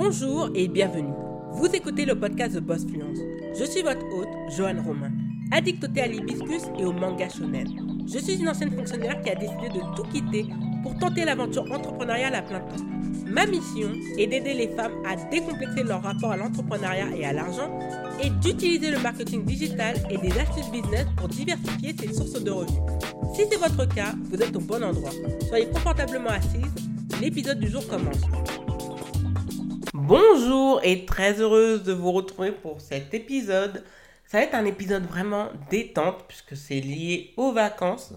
Bonjour et bienvenue. Vous écoutez le podcast de Boss Fluence. Je suis votre hôte, Joanne Romain, addictée à l'hibiscus et au manga shonen. Je suis une ancienne fonctionnaire qui a décidé de tout quitter pour tenter l'aventure entrepreneuriale à plein temps. Ma mission est d'aider les femmes à décomplexer leur rapport à l'entrepreneuriat et à l'argent et d'utiliser le marketing digital et des astuces business pour diversifier ses sources de revenus. Si c'est votre cas, vous êtes au bon endroit. Soyez confortablement assise, l'épisode du jour commence. Bonjour et très heureuse de vous retrouver pour cet épisode. Ça va être un épisode vraiment détente puisque c'est lié aux vacances.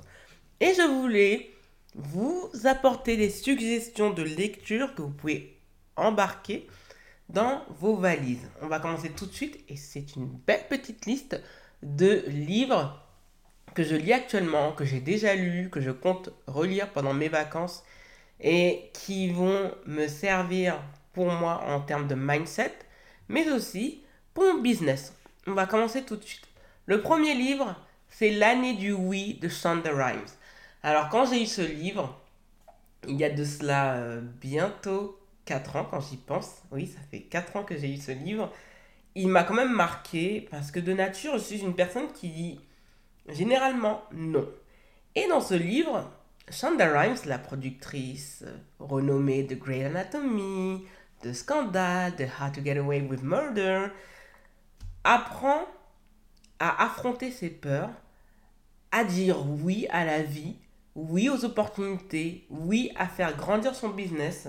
Et je voulais vous apporter des suggestions de lecture que vous pouvez embarquer dans vos valises. On va commencer tout de suite et c'est une belle petite liste de livres que je lis actuellement, que j'ai déjà lu, que je compte relire pendant mes vacances et qui vont me servir pour moi en termes de mindset, mais aussi pour mon business. On va commencer tout de suite. Le premier livre, c'est L'année du oui de Shonda Rhimes. Alors quand j'ai eu ce livre, il y a de cela euh, bientôt 4 ans quand j'y pense. Oui, ça fait 4 ans que j'ai eu ce livre. Il m'a quand même marqué parce que de nature, je suis une personne qui dit généralement non. Et dans ce livre, Shonda Rhimes, la productrice euh, renommée de Grey Anatomy, de Scandale, de How to Get Away with Murder, apprend à affronter ses peurs, à dire oui à la vie, oui aux opportunités, oui à faire grandir son business,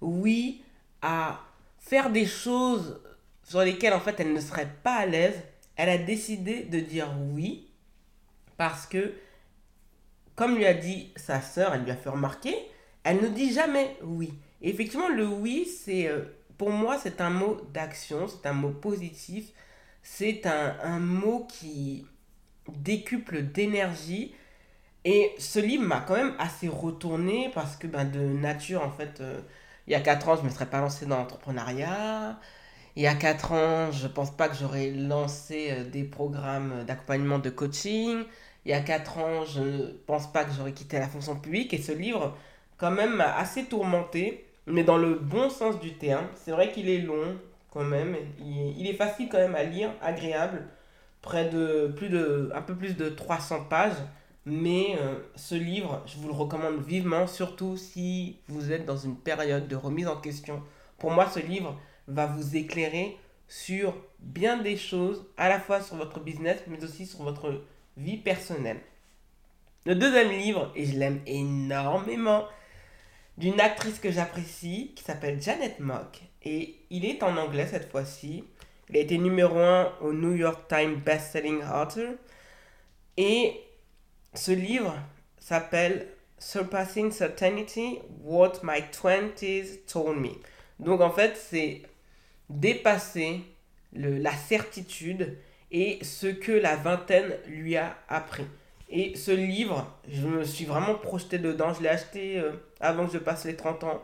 oui à faire des choses sur lesquelles en fait elle ne serait pas à l'aise. Elle a décidé de dire oui parce que, comme lui a dit sa sœur, elle lui a fait remarquer, elle ne dit jamais oui. Effectivement, le oui, c'est euh, pour moi, c'est un mot d'action, c'est un mot positif, c'est un, un mot qui décuple d'énergie. Et ce livre m'a quand même assez retourné parce que ben, de nature, en fait, euh, il y a 4 ans, je ne me serais pas lancé dans l'entrepreneuriat. Il y a 4 ans, je ne pense pas que j'aurais lancé euh, des programmes d'accompagnement de coaching. Il y a 4 ans, je ne pense pas que j'aurais quitté la fonction publique. Et ce livre, quand même, m'a assez tourmenté, mais dans le bon sens du terme. C'est vrai qu'il est long, quand même. Il, est facile quand même à lire, agréable. Près de plus de, un peu plus de 300 pages. Mais euh, ce livre, je vous le recommande vivement, surtout si vous êtes dans une période de remise en question. Pour moi, ce livre va vous éclairer sur bien des choses, à la fois sur votre business, mais aussi sur votre vie personnelle. Le deuxième livre, et je l'aime énormément, d'une actrice que j'apprécie, qui s'appelle Janet Mock, et il est en anglais cette fois-ci. Il a été numéro 1 au New York Times Best-Selling Author. Et ce livre s'appelle Surpassing Certainty, What My Twenties Told Me. Donc en fait, c'est dépasser la certitude et ce que la vingtaine lui a appris. Et ce livre, je me suis vraiment projeté dedans. Je l'ai acheté euh, avant que je passe les 30 ans.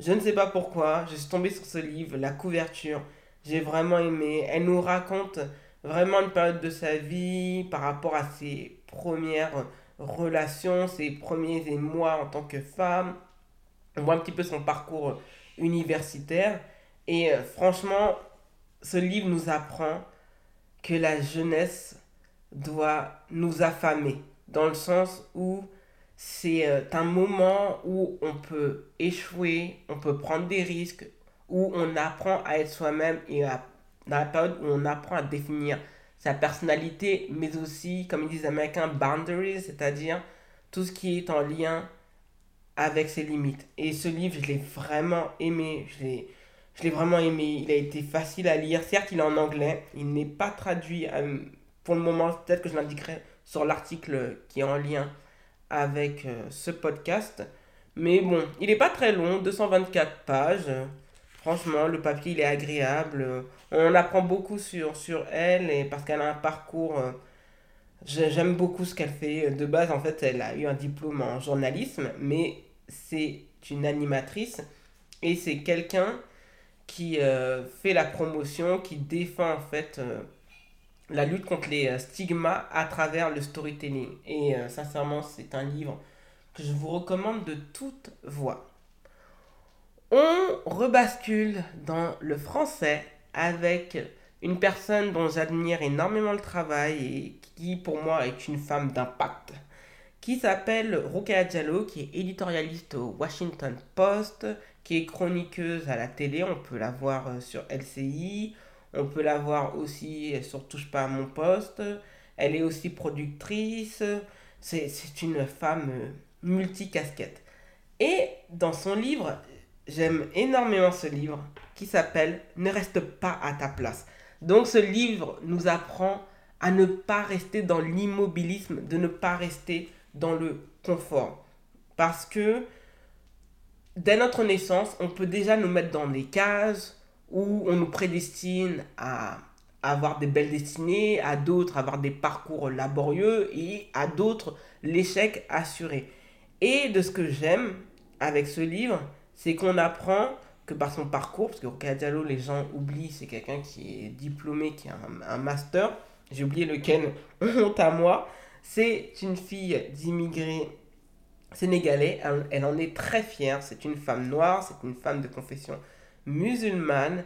Je ne sais pas pourquoi. Je suis tombé sur ce livre, la couverture. J'ai vraiment aimé. Elle nous raconte vraiment une période de sa vie par rapport à ses premières relations, ses premiers émois en tant que femme. On voit un petit peu son parcours universitaire. Et euh, franchement, ce livre nous apprend que la jeunesse doit nous affamer, dans le sens où c'est euh, un moment où on peut échouer, on peut prendre des risques, où on apprend à être soi-même et à, dans la période où on apprend à définir sa personnalité, mais aussi, comme ils disent les Américains, boundaries, c'est-à-dire tout ce qui est en lien avec ses limites. Et ce livre, je l'ai vraiment aimé, je l'ai, je l'ai vraiment aimé, il a été facile à lire, certes il est en anglais, il n'est pas traduit euh, pour le moment, peut-être que je l'indiquerai sur l'article qui est en lien avec euh, ce podcast. Mais bon, il n'est pas très long, 224 pages. Franchement, le papier, il est agréable. On apprend beaucoup sur, elle et parce qu'elle a un parcours... euh, J'aime beaucoup ce qu'elle fait. De base, en fait, elle a eu un diplôme en journalisme, mais c'est une animatrice et c'est quelqu'un qui euh, fait la promotion, qui défend en fait la lutte contre les euh, stigmas à travers le storytelling. Et euh, sincèrement, c'est un livre que je vous recommande de toute voix. On rebascule dans le français avec une personne dont j'admire énormément le travail et qui pour moi est une femme d'impact, qui s'appelle Rukaya Diallo, qui est éditorialiste au Washington Post, qui est chroniqueuse à la télé, on peut la voir euh, sur LCI, on peut la voir aussi sur Touche pas à mon poste, elle est aussi productrice, c'est une femme euh, multicasquette. Et dans son livre, j'aime énormément ce livre qui s'appelle Ne reste pas à ta place. Donc ce livre nous apprend à ne pas rester dans l'immobilisme, de ne pas rester dans le confort. Parce que dès notre naissance, on peut déjà nous mettre dans des cases où on nous prédestine à avoir des belles destinées, à d'autres avoir des parcours laborieux et à d'autres l'échec assuré. Et de ce que j'aime avec ce livre, c'est qu'on apprend que par son parcours, parce que Rokhaya Diallo, les gens oublient, c'est quelqu'un qui est diplômé, qui a un, master, j'ai oublié lequel, honte à moi, c'est une fille d'immigrés sénégalais, elle, en est très fière, c'est une femme noire, c'est une femme de confession musulmane,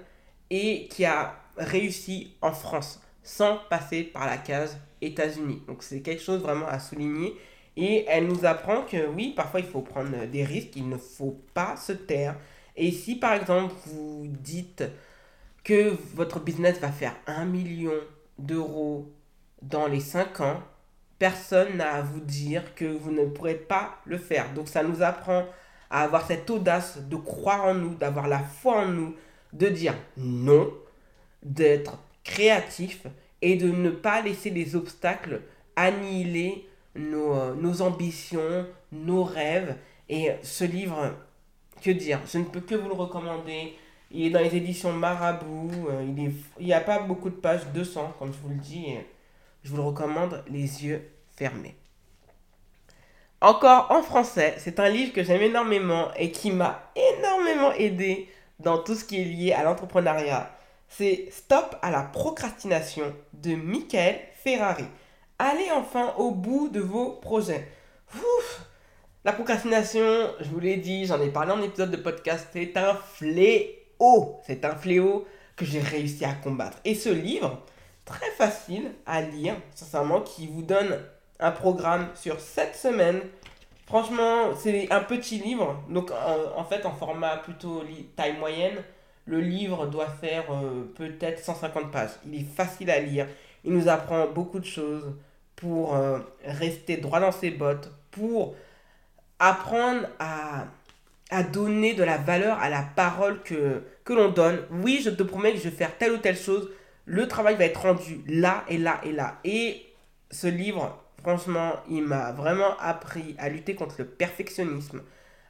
et qui a réussi en France, sans passer par la case États-Unis. Donc c'est quelque chose vraiment à souligner. Et elle nous apprend que oui, parfois il faut prendre des risques, il ne faut pas se taire, et si par exemple vous dites que votre business va faire 1 million d'euros dans les 5 ans, personne n'a à vous dire que vous ne pourrez pas le faire. Donc ça nous apprend à avoir cette audace de croire en nous, d'avoir la foi en nous, de dire non, d'être créatif et de ne pas laisser les obstacles annihiler nos, euh, ambitions, nos rêves. Et ce livre que dire Je ne peux que vous le recommander. Il est dans les éditions Marabout. Euh, il n'y a pas beaucoup de pages, 200, comme je vous le dis. je vous le recommande les yeux fermés. Encore en français, c'est un livre que j'aime énormément et qui m'a énormément aidé dans tout ce qui est lié à l'entrepreneuriat. C'est Stop à la procrastination de Michael Ferrari. Allez enfin au bout de vos projets. La procrastination, je vous l'ai dit, j'en ai parlé en épisode de podcast, c'est un fléau. C'est un fléau que j'ai réussi à combattre. Et ce livre, très facile à lire, sincèrement, qui vous donne un programme sur 7 semaines. Franchement, c'est un petit livre, donc en, fait en format plutôt taille moyenne. Le livre doit faire euh, peut-être 150 pages. Il est facile à lire. Il nous apprend beaucoup de choses pour euh, rester droit dans ses bottes, pour apprendre à, à donner de la valeur à la parole que, que l'on donne. Oui, je te promets que je vais faire telle ou telle chose. Le travail va être rendu là et là et là. Et ce livre, franchement, il m'a vraiment appris à lutter contre le perfectionnisme,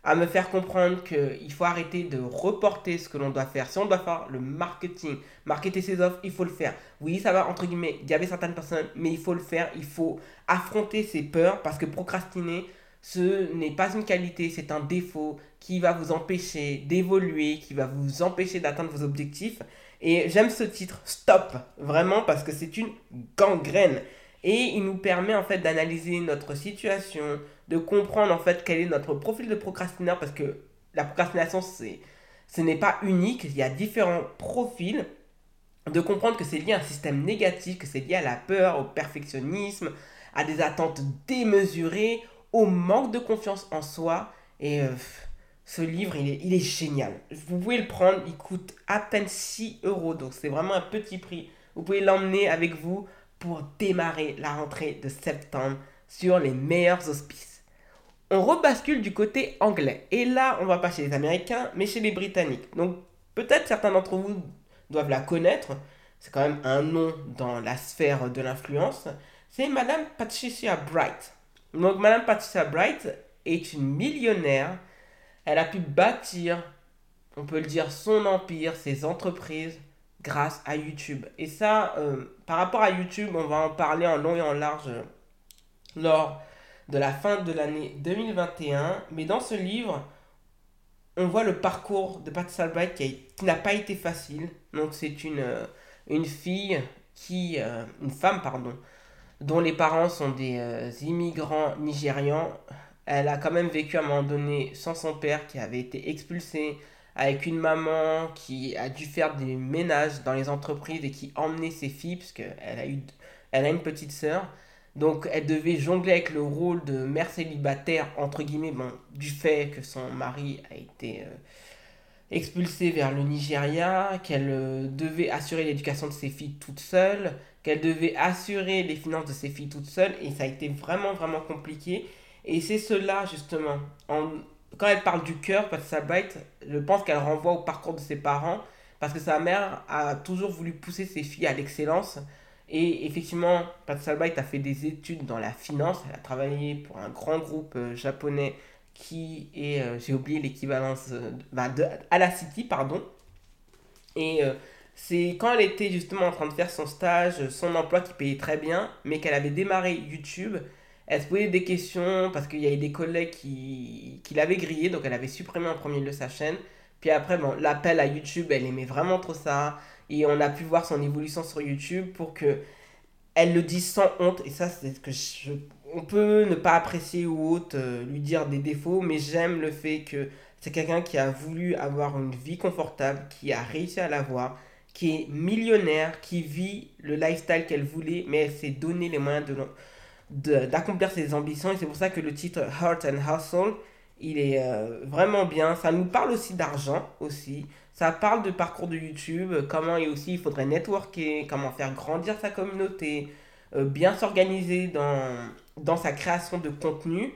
à me faire comprendre qu'il faut arrêter de reporter ce que l'on doit faire. Si on doit faire le marketing, marketer ses offres, il faut le faire. Oui, ça va, entre guillemets, il y avait certaines personnes, mais il faut le faire. Il faut affronter ses peurs parce que procrastiner, ce n'est pas une qualité, c'est un défaut qui va vous empêcher d'évoluer, qui va vous empêcher d'atteindre vos objectifs. Et j'aime ce titre, Stop, vraiment, parce que c'est une gangrène. Et il nous permet en fait d'analyser notre situation, de comprendre en fait quel est notre profil de procrastinateur, parce que la procrastination, c'est, ce n'est pas unique, il y a différents profils. De comprendre que c'est lié à un système négatif, que c'est lié à la peur, au perfectionnisme, à des attentes démesurées, au manque de confiance en soi. Et euh, ce livre, il est, il est génial. Vous pouvez le prendre, il coûte à peine 6 euros. Donc c'est vraiment un petit prix. Vous pouvez l'emmener avec vous pour démarrer la rentrée de septembre sur les meilleurs auspices. On rebascule du côté anglais. Et là, on va pas chez les Américains, mais chez les Britanniques. Donc peut-être certains d'entre vous doivent la connaître. C'est quand même un nom dans la sphère de l'influence. C'est Madame Patricia Bright. Donc, Madame Patricia Bright est une millionnaire. Elle a pu bâtir, on peut le dire, son empire, ses entreprises grâce à YouTube. Et ça, euh, par rapport à YouTube, on va en parler en long et en large lors de la fin de l'année 2021. Mais dans ce livre, on voit le parcours de Patricia Bright qui, n'a pas été facile. Donc, c'est une, euh, une fille qui, euh, une femme, pardon, dont les parents sont des euh, immigrants nigérians. Elle a quand même vécu à un moment donné sans son père qui avait été expulsé avec une maman qui a dû faire des ménages dans les entreprises et qui emmenait ses filles, parce qu'elle a, a une petite sœur. Donc elle devait jongler avec le rôle de mère célibataire, entre guillemets, bon, du fait que son mari a été euh, expulsé vers le Nigeria, qu'elle euh, devait assurer l'éducation de ses filles toute seule, qu'elle devait assurer les finances de ses filles toute seule, et ça a été vraiment, vraiment compliqué. Et c'est cela, justement, en, quand elle parle du cœur, parce que je pense qu'elle renvoie au parcours de ses parents, parce que sa mère a toujours voulu pousser ses filles à l'excellence, et effectivement, Pat Salbite a fait des études dans la finance. Elle a travaillé pour un grand groupe euh, japonais qui est, euh, j'ai oublié l'équivalence, euh, bah, à la City, pardon. Et c'est quand elle était justement en train de faire son stage, son emploi qui payait très bien, mais qu'elle avait démarré YouTube, elle se posait des questions parce qu'il y avait des collègues qui, qui l'avaient grillé, donc elle avait supprimé en premier lieu sa chaîne. Puis après, bon, l'appel à YouTube, elle aimait vraiment trop ça. Et on a pu voir son évolution sur YouTube pour que elle le dise sans honte. Et ça, c'est ce que je, on peut ne pas apprécier ou autre, euh, lui dire des défauts, mais j'aime le fait que c'est quelqu'un qui a voulu avoir une vie confortable, qui a réussi à l'avoir, qui est millionnaire, qui vit le lifestyle qu'elle voulait, mais elle s'est donné les moyens de, d'accomplir ses ambitions. Et c'est pour ça que le titre Heart and Hustle, il est euh, vraiment bien. Ça nous parle aussi d'argent aussi. Ça parle de parcours de YouTube, comment et aussi il faudrait networker, comment faire grandir sa communauté, euh, bien s'organiser dans, dans sa création de contenu.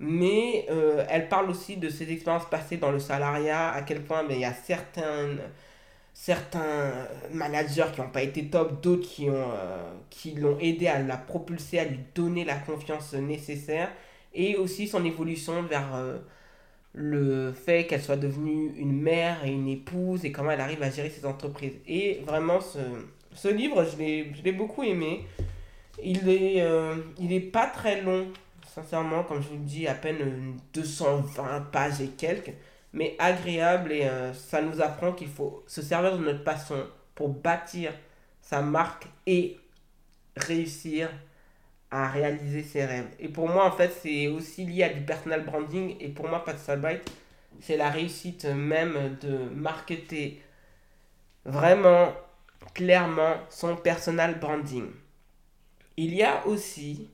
Mais euh, elle parle aussi de ses expériences passées dans le salariat, à quel point ben, il y a certains, certains managers qui n'ont pas été top, d'autres qui, ont, qui l'ont aidé à la propulser, à lui donner la confiance nécessaire et aussi son évolution vers euh, le fait qu'elle soit devenue une mère et une épouse et comment elle arrive à gérer ses entreprises. Et vraiment, ce, ce livre, je l'ai beaucoup aimé. Euh, il est pas très long, sincèrement, comme je vous le dis, à peine 220 pages et quelques, mais agréable et euh, ça nous apprend qu'il faut se servir de notre passion pour bâtir sa marque et réussir à réaliser ses rêves. Et pour moi, en fait, c'est aussi lié à du personal branding. Et pour moi, Pat Salbite, c'est la réussite même de marketer vraiment clairement son personal branding. Il y a aussi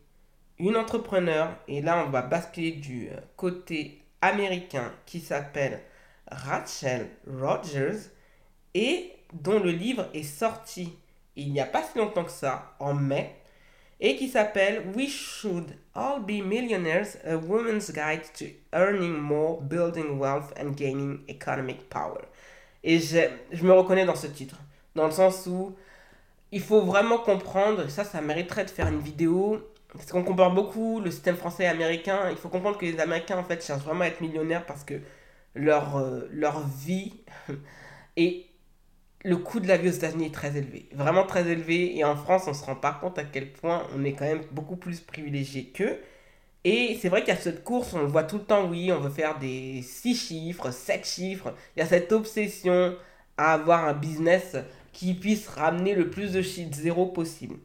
une entrepreneur, et là on va basculer du côté américain, qui s'appelle Rachel Rogers, et dont le livre est sorti il n'y a pas si longtemps que ça, en mai, et qui s'appelle We Should All Be Millionaires, A Woman's Guide to Earning More, Building Wealth and Gaining Economic Power. Et je, je me reconnais dans ce titre, dans le sens où il faut vraiment comprendre, ça, ça mériterait de faire une vidéo, parce qu'on compare beaucoup le système français et américain. Il faut comprendre que les Américains, en fait, cherchent vraiment à être millionnaires parce que leur, euh, leur vie est le coût de la vie aux États-Unis est très élevé, vraiment très élevé. Et en France, on se rend pas compte à quel point on est quand même beaucoup plus privilégié qu'eux. Et c'est vrai a cette course, on le voit tout le temps, oui, on veut faire des 6 chiffres, 7 chiffres. Il y a cette obsession à avoir un business qui puisse ramener le plus de chiffres zéro possible.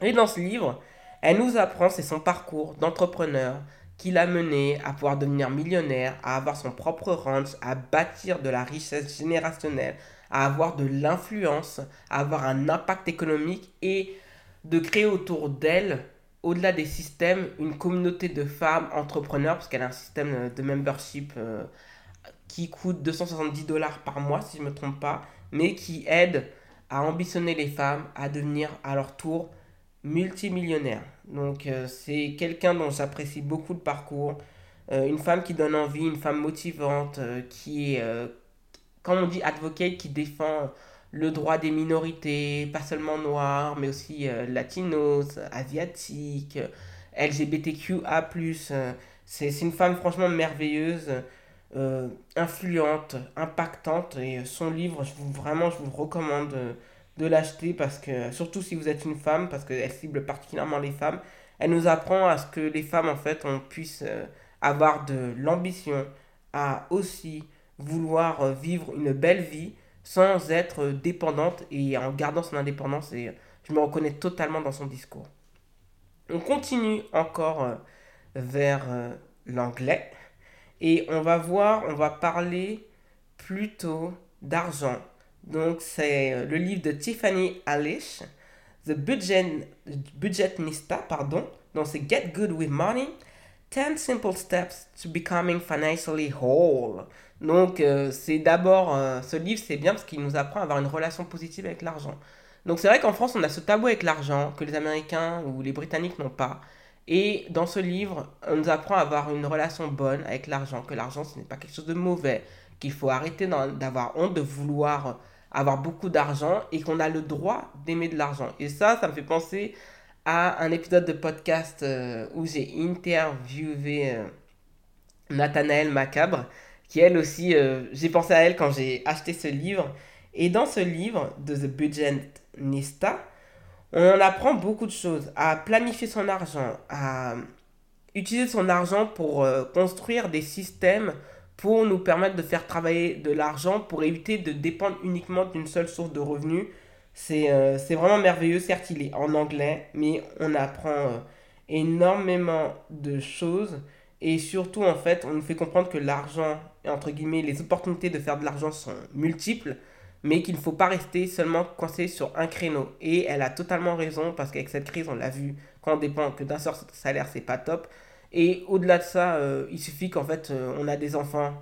Et dans ce livre, elle nous apprend, c'est son parcours d'entrepreneur qui l'a mené à pouvoir devenir millionnaire, à avoir son propre ranch, à bâtir de la richesse générationnelle, à avoir de l'influence, à avoir un impact économique et de créer autour d'elle, au-delà des systèmes, une communauté de femmes entrepreneurs, parce qu'elle a un système de membership euh, qui coûte 270 dollars par mois, si je ne me trompe pas, mais qui aide à ambitionner les femmes à devenir à leur tour multimillionnaires. Donc euh, c'est quelqu'un dont j'apprécie beaucoup le parcours, euh, une femme qui donne envie, une femme motivante, qui est comme on dit, advocate qui défend le droit des minorités, pas seulement noirs, mais aussi euh, latinos, asiatiques, LGBTQA+. Euh, c'est une femme franchement merveilleuse, euh, influente, impactante, et son livre, je vous, vraiment, je vous recommande de l'acheter, parce que, surtout si vous êtes une femme, parce qu'elle cible particulièrement les femmes, elle nous apprend à ce que les femmes, en fait, on puisse avoir de l'ambition, à aussi vouloir euh, vivre une belle vie sans être dépendante et en gardant son indépendance. Et je me reconnais totalement dans son discours. On continue encore euh, vers euh, l'anglais et on va voir, on va parler plutôt d'argent. Donc c'est euh, le livre de Tiffany Alish, The Budget, Budgetnista, pardon. Donc c'est Get Good with Money, 10 Simple Steps to Becoming Financially Whole. Donc euh, c'est d'abord, euh, ce livre c'est bien parce qu'il nous apprend à avoir une relation positive avec l'argent. Donc c'est vrai qu'en France on a ce tabou avec l'argent que les Américains ou les Britanniques n'ont pas. Et dans ce livre, on nous apprend à avoir une relation bonne avec l'argent, que l'argent ce n'est pas quelque chose de mauvais, qu'il faut arrêter d'avoir honte de vouloir avoir beaucoup d'argent et qu'on a le droit d'aimer de l'argent. Et ça, ça me fait penser à un épisode de podcast euh, où j'ai interviewé euh, Nathanaël Macabre, qui elle aussi, euh, j'ai pensé à elle quand j'ai acheté ce livre. Et dans ce livre de The Budget Nista, on apprend beaucoup de choses, à planifier son argent, à utiliser son argent pour construire des systèmes pour nous permettre de faire travailler de l'argent pour éviter de dépendre uniquement d'une seule source de revenus. C'est euh, vraiment merveilleux. Certes, il est en anglais, mais on apprend euh, énormément de choses. Et surtout, en fait, on nous fait comprendre que l'argent, entre guillemets, les opportunités de faire de l'argent sont multiples, mais qu'il ne faut pas rester seulement coincé sur un créneau. Et elle a totalement raison, parce qu'avec cette crise, on l'a vu, quand on dépend que d'un seul salaire, c'est pas top. Et au-delà de ça, euh, il suffit qu'en fait, euh, on a des enfants.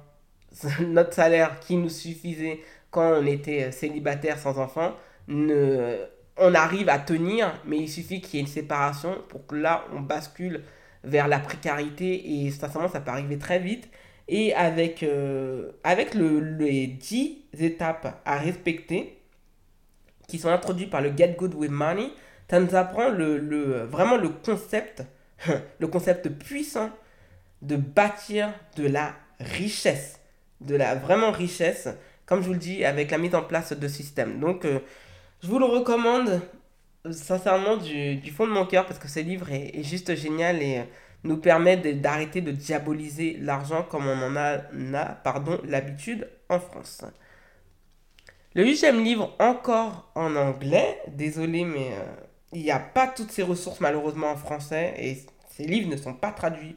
Notre salaire qui nous suffisait quand on était euh, célibataire sans enfants, ne, on arrive à tenir, mais il suffit qu'il y ait une séparation pour que là, on bascule vers la précarité. Et sincèrement, ça peut arriver très vite. Et avec, avec le, les 10 étapes à respecter, qui sont introduites par le Get Good with Money, ça nous apprend le, le, vraiment le concept le concept puissant de bâtir de la richesse, de la vraiment richesse, comme je vous le dis, avec la mise en place de systèmes. Donc, euh, je vous le recommande sincèrement du, fond de mon cœur parce que ce livre est, juste génial et euh, nous permet d'arrêter de, diaboliser l'argent comme on en a, pardon, l'habitude en France. Le huitième livre, encore en anglais, désolé, mais euh, il n'y a pas toutes ces ressources malheureusement en français et ces livres ne sont pas traduits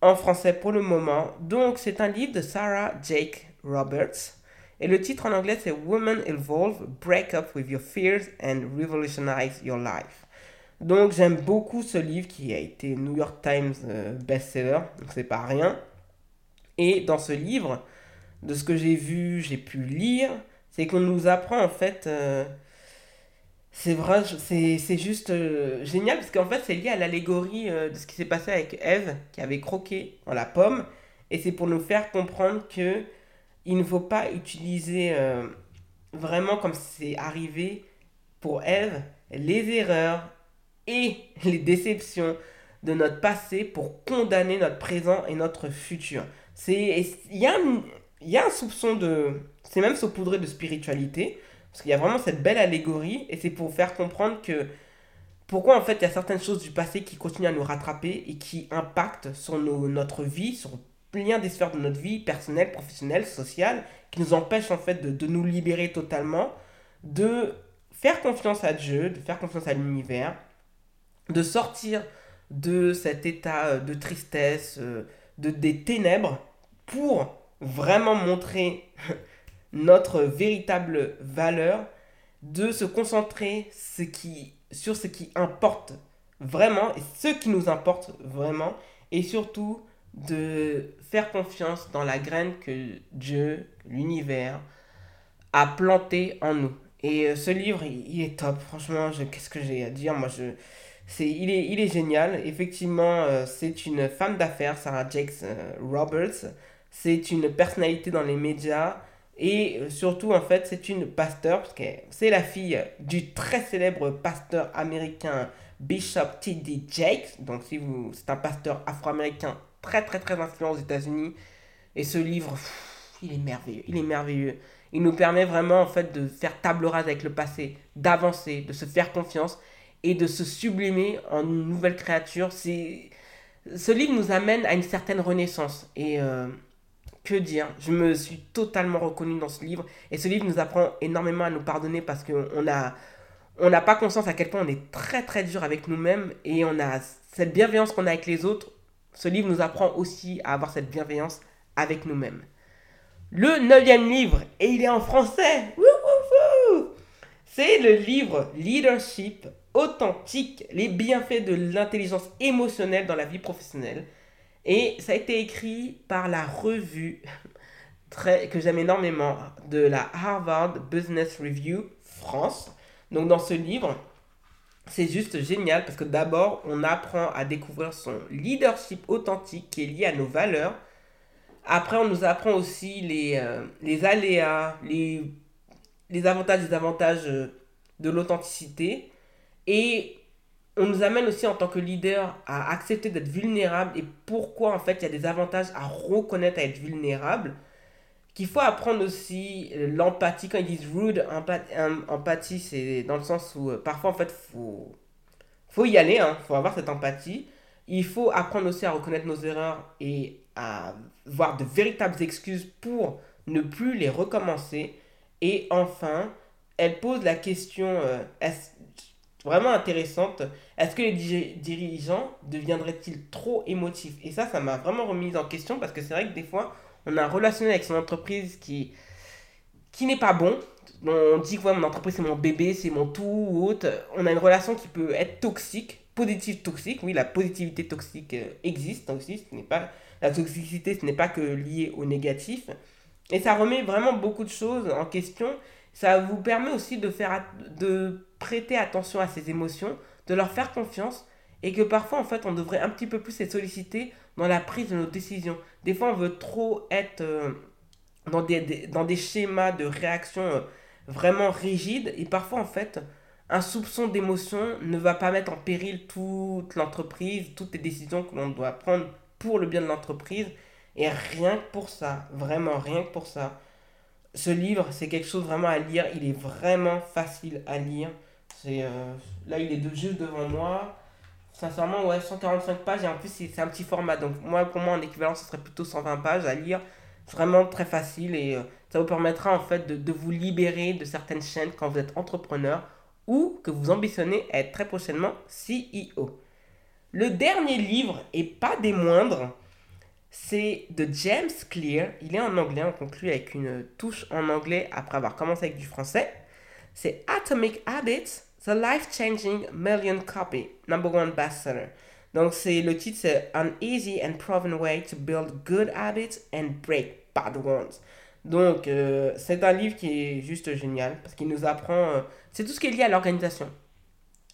en français pour le moment. Donc c'est un livre de Sarah Jake Roberts et le titre en anglais c'est Women Evolve, Break Up with Your Fears and Revolutionize Your Life. Donc j'aime beaucoup ce livre qui a été New York Times euh, bestseller, donc c'est pas rien. Et dans ce livre, de ce que j'ai vu, j'ai pu lire, c'est qu'on nous apprend en fait euh, c'est vrai, c'est juste euh, génial parce qu'en fait c'est lié à l'allégorie euh, de ce qui s'est passé avec Eve qui avait croqué dans la pomme et c'est pour nous faire comprendre que il ne faut pas utiliser euh, vraiment comme c'est arrivé pour Eve les erreurs et les déceptions de notre passé pour condamner notre présent et notre futur. Il y, y a un soupçon de c'est même saupoudré de spiritualité parce qu'il y a vraiment cette belle allégorie et c'est pour faire comprendre que pourquoi en fait il y a certaines choses du passé qui continuent à nous rattraper et qui impactent sur notre vie, sur plein des sphères de notre vie personnelle, professionnelle, sociale, qui nous empêchent en fait de, de nous libérer totalement, de faire confiance à Dieu, de faire confiance à l'univers, de sortir de cet état de tristesse, de, des ténèbres, pour vraiment montrer notre véritable valeur, de se concentrer sur ce qui importe vraiment et ce qui nous importe vraiment et surtout de faire confiance dans la graine que Dieu, l'univers, a plantée en nous. Et euh, ce livre, il, est top. Franchement, qu'est-ce que j'ai à dire? Moi, je, il, est, il est génial. Effectivement, euh, c'est une femme d'affaires, Sarah Jakes euh, Roberts. C'est une personnalité dans les médias. Et surtout, en fait, c'est une pasteur, parce que c'est la fille du très célèbre pasteur américain Bishop T.D. Jakes. Donc, si vous, c'est un pasteur afro-américain très, très, très influent aux États-Unis. Et ce livre, il est merveilleux. Il est merveilleux. Il nous permet vraiment, en fait, de faire table rase avec le passé, d'avancer, de se faire confiance et de se sublimer en une nouvelle créature. C'est... Ce livre nous amène à une certaine renaissance. Et. Euh, que dire Je me suis totalement reconnu dans ce livre. Et ce livre nous apprend énormément à nous pardonner parce qu'on a, on n'a pas conscience à quel point on est très très dur avec nous-mêmes et on a cette bienveillance qu'on a avec les autres. Ce livre nous apprend aussi à avoir cette bienveillance avec nous-mêmes. le neuvième livre, et il est en français. C'est le livre Leadership authentique, les bienfaits de l'intelligence émotionnelle dans la vie professionnelle. Et ça a été écrit par la revue très, que j'aime énormément de la Harvard Business Review France. Donc dans ce livre, c'est juste génial parce que d'abord, on apprend à découvrir son leadership authentique qui est lié à nos valeurs. Après, on nous apprend aussi les, euh, les aléas, les, les avantages et désavantages euh, de l'authenticité. Et on nous amène aussi en tant que leader à accepter d'être vulnérable et pourquoi en fait il y a des avantages à reconnaître à être vulnérable. Qu'il faut apprendre aussi euh, l'empathie. Quand ils disent rude, empathie, c'est dans le sens où parfois en fait faut, faut y aller, hein, faut avoir cette empathie. Il faut apprendre aussi à reconnaître nos erreurs et à voir de véritables excuses pour ne plus les recommencer. Et enfin, elle pose la question euh, vraiment intéressante est-ce que les dirigeants deviendraient-ils trop émotifs? Et ça, ça m'a vraiment remise en question parce que c'est vrai que des fois, on a un relationnel avec son entreprise qui, qui n'est pas bon. On dit que mon entreprise c'est mon bébé, c'est mon tout ou autre. On a une relation qui peut être toxique, positive toxique. Oui, la positivité toxique euh, existe aussi. Ce n'est pas la toxicité, ce n'est pas que lié au négatif. Et ça remet vraiment beaucoup de choses en question. Ça vous permet aussi de, faire, de prêter attention à ces émotions, de leur faire confiance et que parfois, en fait, on devrait un petit peu plus les solliciter dans la prise de nos décisions. Des fois, on veut trop être euh, dans, des, dans des schémas de réaction euh, vraiment rigides et parfois, en fait, un soupçon d'émotion ne va pas mettre en péril toute l'entreprise, toutes les décisions que l'on doit prendre pour le bien de l'entreprise. Et rien que pour ça, vraiment rien que pour ça, ce livre, c'est quelque chose vraiment à lire. Il est vraiment facile à lire. Euh, là, il est juste devant moi. Sincèrement, ouais, 145 pages. Et en plus, c'est un petit format. Donc, moi, pour moi, en équivalent, ce serait plutôt 120 pages à lire. Vraiment très facile. Et euh, ça vous permettra, en fait, de, de, vous libérer de certaines chaînes quand vous êtes entrepreneur ou que vous ambitionnez à être très prochainement CEO. Le dernier livre, et pas des moindres, c'est de James Clear. Il est en anglais, on conclut avec une touche en anglais après avoir commencé avec du français. C'est Atomic Habits, The Life-Changing Million Copy, Number One Bestseller. Donc c'est le titre c'est An Easy and Proven Way to Build Good Habits and Break Bad Ones. Donc euh, c'est un livre qui est juste génial parce qu'il nous apprend, euh, c'est tout ce qui est lié à l'organisation.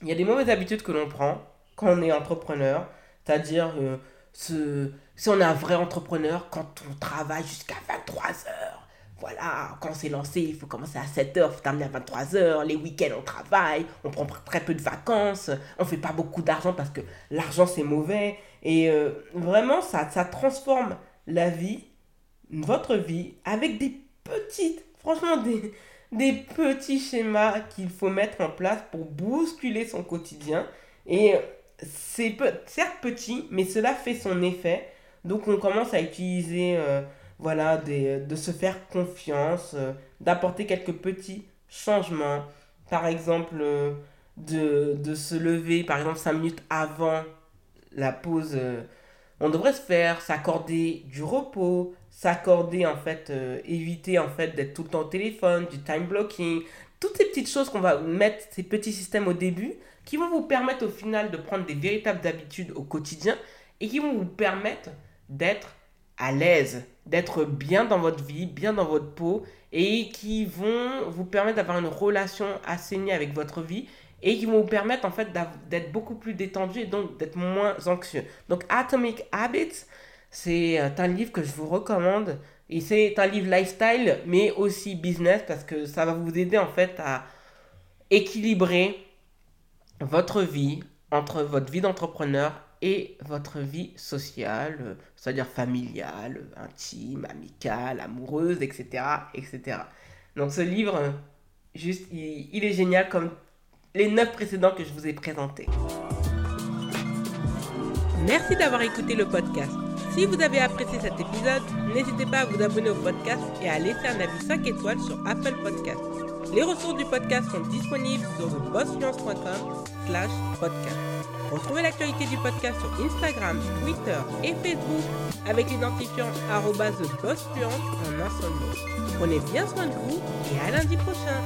Il y a des mauvaises habitudes que l'on prend quand on est entrepreneur, c'est-à-dire euh, si on est un vrai entrepreneur, quand on travaille jusqu'à 23 heures, voilà, quand on s'est lancé, il faut commencer à 7 heures, il faut terminer à 23 heures, les week-ends on travaille, on prend très peu de vacances, on fait pas beaucoup d'argent parce que l'argent c'est mauvais. Et euh, vraiment, ça, ça transforme la vie, votre vie, avec des petites, franchement, des, des petits schémas qu'il faut mettre en place pour bousculer son quotidien. Et c'est certes petit, mais cela fait son effet. Donc on commence à utiliser, euh, voilà, des, de se faire confiance, euh, d'apporter quelques petits changements. Par exemple, euh, de, de, se lever, par exemple, 5 minutes avant la pause. on devrait se faire, s'accorder du repos, s'accorder en fait, éviter en fait d'être tout le temps au téléphone, du time blocking, toutes ces petites choses qu'on va mettre, ces petits systèmes au début, qui vont vous permettre au final de prendre des véritables habitudes au quotidien et qui vont vous permettre d'être à l'aise, d'être bien dans votre vie, bien dans votre peau et qui vont vous permettre d'avoir une relation assainie avec votre vie et qui vont vous permettre en fait d'être beaucoup plus détendu et donc d'être moins anxieux. Donc Atomic Habits, c'est euh, un livre que je vous recommande et c'est un livre lifestyle mais aussi business parce que ça va vous aider en fait à équilibrer votre vie entre votre vie d'entrepreneur et votre vie sociale, c'est-à-dire familiale, intime, amicale, amoureuse, etc., etc. Donc ce livre, juste, il, est génial comme les neuf précédents que je vous ai présentés. Merci d'avoir écouté le podcast. Si vous avez apprécié cet épisode, n'hésitez pas à vous abonner au podcast et à laisser un avis 5 étoiles sur Apple Podcast. Les ressources du podcast sont disponibles sur thebossfluence.com slash podcast. Retrouvez l'actualité du podcast sur Instagram, Twitter et Facebook avec l'identifiant arobase en un seul mot. Prenez bien soin de vous et à lundi prochain